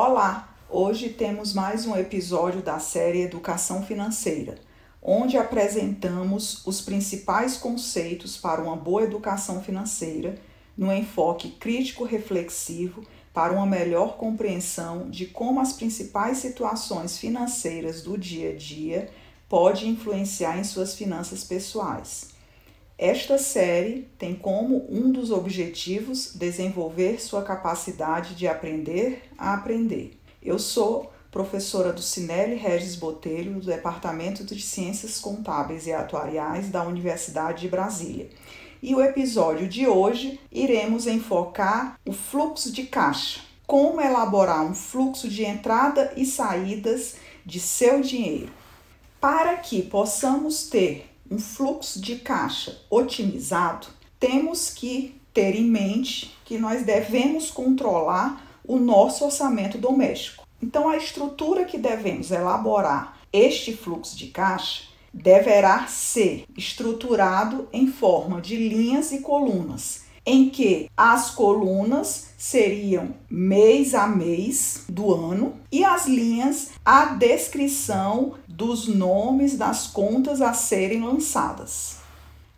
Olá! Hoje temos mais um episódio da série Educação Financeira, onde apresentamos os principais conceitos para uma boa educação financeira no enfoque crítico-reflexivo para uma melhor compreensão de como as principais situações financeiras do dia a dia podem influenciar em suas finanças pessoais. Esta série tem como um dos objetivos desenvolver sua capacidade de aprender a aprender. Eu sou professora do Cinelli Regis Botelho, do Departamento de Ciências Contábeis e Atuariais da Universidade de Brasília. E o episódio de hoje iremos enfocar o fluxo de caixa. Como elaborar um fluxo de entrada e saídas de seu dinheiro. Para que possamos ter um fluxo de caixa otimizado, temos que ter em mente que nós devemos controlar o nosso orçamento doméstico. Então, a estrutura que devemos elaborar este fluxo de caixa deverá ser estruturado em forma de linhas e colunas, em que as colunas seriam mês a mês do ano e as linhas a descrição dos nomes das contas a serem lançadas.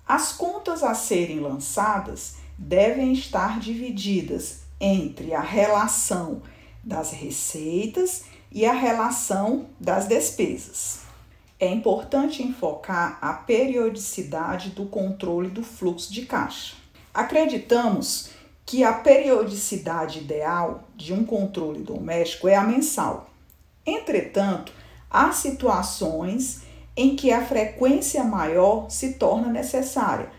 As contas a serem lançadas devem estar divididas entre a relação das receitas e a relação das despesas. É importante enfocar a periodicidade do controle do fluxo de caixa. Acreditamos que a periodicidade ideal de um controle doméstico é a mensal. Entretanto, há situações em que a frequência maior se torna necessária.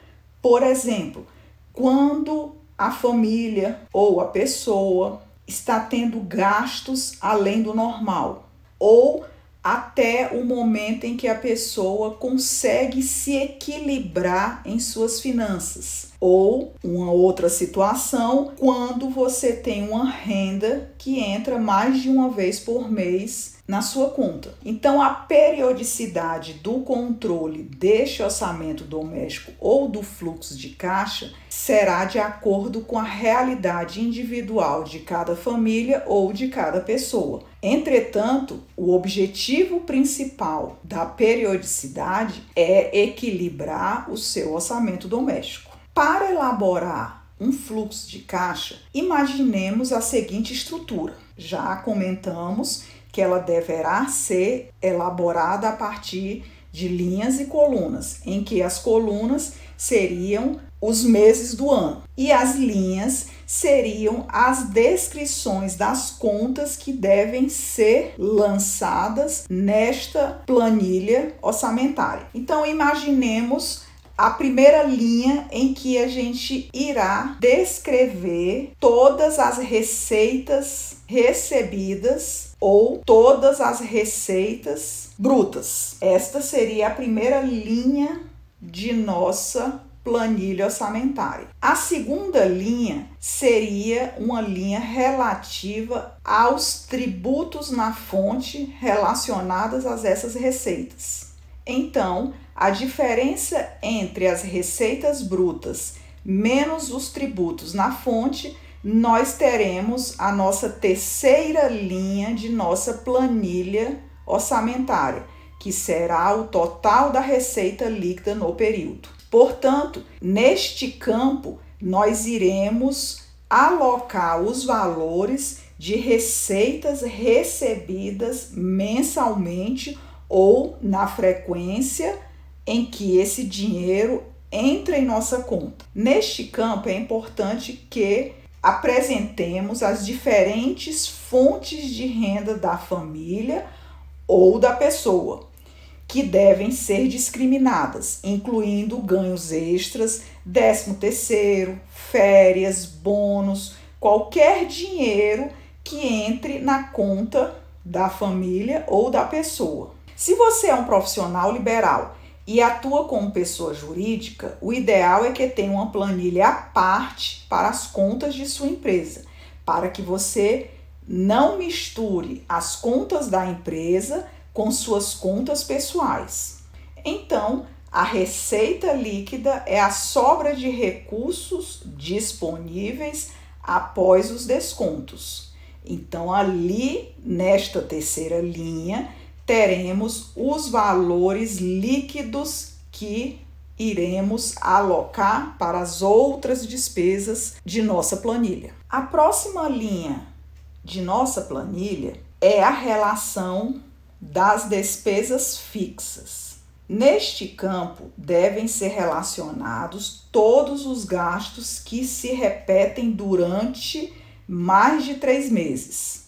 Por exemplo, quando a família ou a pessoa está tendo gastos além do normal, ou até o momento em que a pessoa consegue se equilibrar em suas finanças. Ou uma outra situação, quando você tem uma renda que entra mais de uma vez por mês na sua conta. Então, a periodicidade do controle deste orçamento doméstico ou do fluxo de caixa será de acordo com a realidade individual de cada família ou de cada pessoa. Entretanto, o objetivo principal da periodicidade é equilibrar o seu orçamento doméstico. Para elaborar um fluxo de caixa, imaginemos a seguinte estrutura. Já comentamos que ela deverá ser elaborada a partir de linhas e colunas, em que as colunas seriam os meses do ano e as linhas seriam as descrições das contas que devem ser lançadas nesta planilha orçamentária. Então imaginemos a primeira linha em que a gente irá descrever todas as receitas recebidas ou todas as receitas brutas. Esta seria a primeira linha de nossa planilha orçamentária. A segunda linha seria uma linha relativa aos tributos na fonte relacionadas a essas receitas. Então, a diferença entre as receitas brutas menos os tributos na fonte, nós teremos a nossa terceira linha de nossa planilha orçamentária, que será o total da receita líquida no período. Portanto, neste campo, nós iremos alocar os valores de receitas recebidas mensalmente ou na frequência em que esse dinheiro entra em nossa conta. Neste campo é importante que apresentemos as diferentes fontes de renda da família ou da pessoa, que devem ser discriminadas, incluindo ganhos extras, décimo terceiro, férias, bônus, qualquer dinheiro que entre na conta da família ou da pessoa. Se você é um profissional liberal e atua como pessoa jurídica, o ideal é que tenha uma planilha à parte para as contas de sua empresa, para que você não misture as contas da empresa com suas contas pessoais. Então, a receita líquida é a sobra de recursos disponíveis após os descontos. Então, ali nesta terceira linha, teremos os valores líquidos que iremos alocar para as outras despesas de nossa planilha. A próxima linha de nossa planilha é a relação das despesas fixas. Neste campo devem ser relacionados todos os gastos que se repetem durante mais de três meses,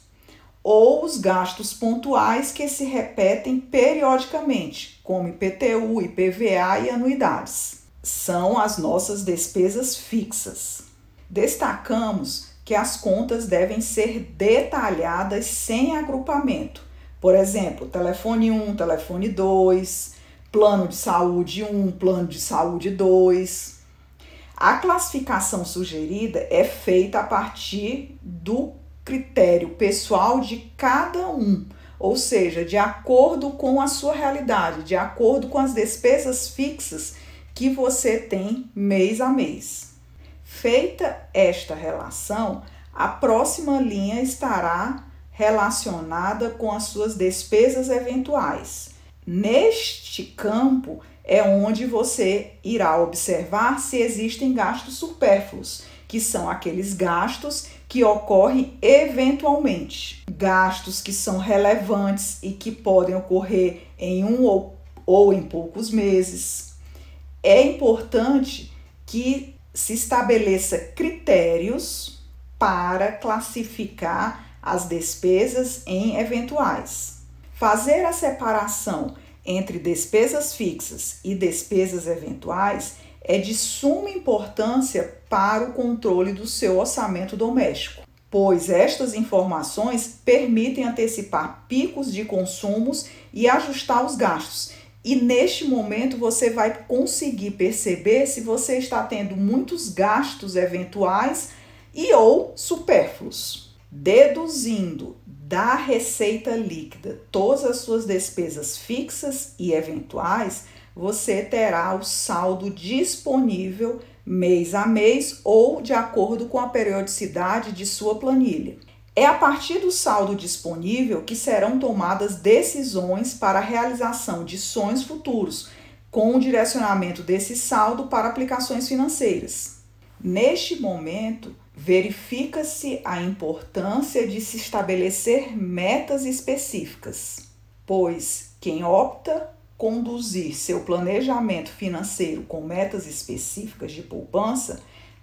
ou os gastos pontuais que se repetem periodicamente, como IPTU, IPVA e anuidades. São as nossas despesas fixas. Destacamos que as contas devem ser detalhadas sem agrupamento. Por exemplo, telefone 1, telefone 2, plano de saúde 1, plano de saúde 2. A classificação sugerida é feita a partir do critério pessoal de cada um, ou seja, de acordo com a sua realidade, de acordo com as despesas fixas que você tem mês a mês. Feita esta relação, a próxima linha estará relacionada com as suas despesas eventuais. Neste campo, é onde você irá observar se existem gastos supérfluos, que são aqueles gastos que ocorrem eventualmente, gastos que são relevantes e que podem ocorrer em um ou, ou em poucos meses. É importante que se estabeleça critérios para classificar as despesas em eventuais. Fazer a separação entre despesas fixas e despesas eventuais é de suma importância para o controle do seu orçamento doméstico, pois estas informações permitem antecipar picos de consumos e ajustar os gastos. E neste momento você vai conseguir perceber se você está tendo muitos gastos eventuais e ou supérfluos. Deduzindo da receita líquida todas as suas despesas fixas e eventuais, você terá o saldo disponível mês a mês ou de acordo com a periodicidade de sua planilha. É a partir do saldo disponível que serão tomadas decisões para a realização de sonhos futuros, com o direcionamento desse saldo para aplicações financeiras. Neste momento, verifica-se a importância de se estabelecer metas específicas, pois quem opta conduzir seu planejamento financeiro com metas específicas de poupança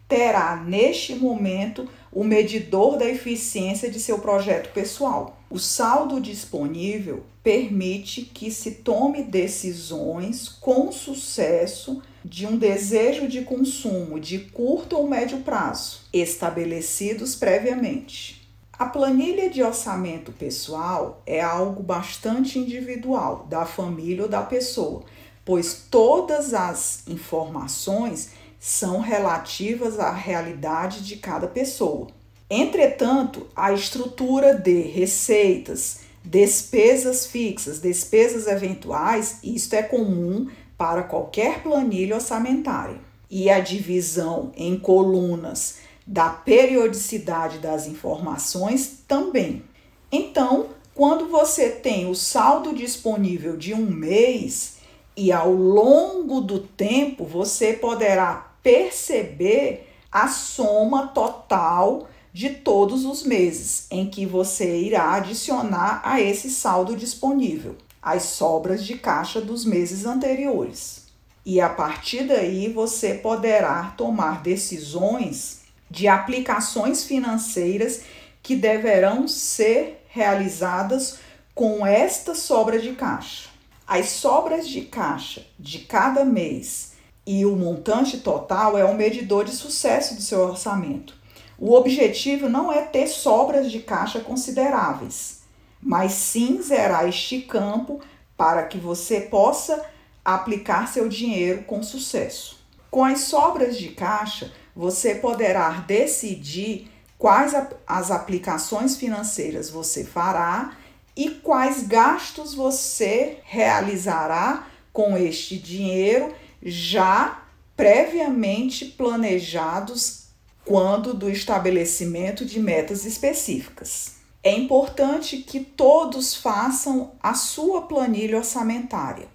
terá neste momento o medidor da eficiência de seu projeto pessoal. O saldo disponível permite que se tome decisões com sucesso de um desejo de consumo de curto ou médio prazo, estabelecidos previamente. A planilha de orçamento pessoal é algo bastante individual da família ou da pessoa, pois todas as informações são relativas à realidade de cada pessoa. Entretanto, a estrutura de receitas, despesas fixas, despesas eventuais, isto é comum para qualquer planilha orçamentária. E a divisão em colunas da periodicidade das informações também. Então, quando você tem o saldo disponível de um mês e ao longo do tempo você poderá perceber a soma total de todos os meses em que você irá adicionar a esse saldo disponível as sobras de caixa dos meses anteriores. E a partir daí você poderá tomar decisões de aplicações financeiras que deverão ser realizadas com esta sobra de caixa. As sobras de caixa de cada mês e o montante total é o medidor de sucesso do seu orçamento. O objetivo não é ter sobras de caixa consideráveis, mas sim zerar este campo para que você possa aplicar seu dinheiro com sucesso. Com as sobras de caixa, você poderá decidir quais as aplicações financeiras você fará e quais gastos você realizará com este dinheiro já previamente planejados quando do estabelecimento de metas específicas. É importante que todos façam a sua planilha orçamentária,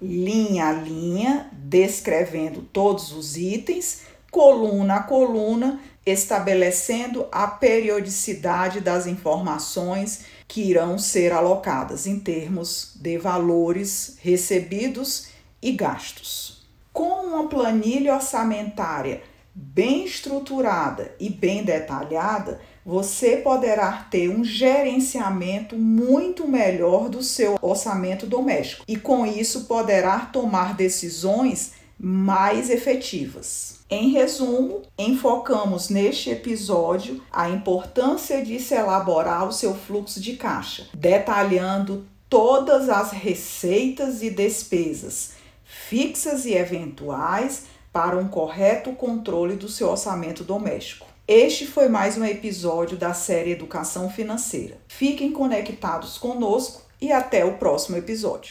linha a linha, descrevendo todos os itens, coluna a coluna, estabelecendo a periodicidade das informações que irão ser alocadas em termos de valores recebidos e gastos. Com uma planilha orçamentária bem estruturada e bem detalhada, você poderá ter um gerenciamento muito melhor do seu orçamento doméstico e, com isso, poderá tomar decisões mais efetivas. Em resumo, enfocamos neste episódio a importância de se elaborar o seu fluxo de caixa, detalhando todas as receitas e despesas fixas e eventuais para um correto controle do seu orçamento doméstico. Este foi mais um episódio da série Educação Financeira. Fiquem conectados conosco e até o próximo episódio.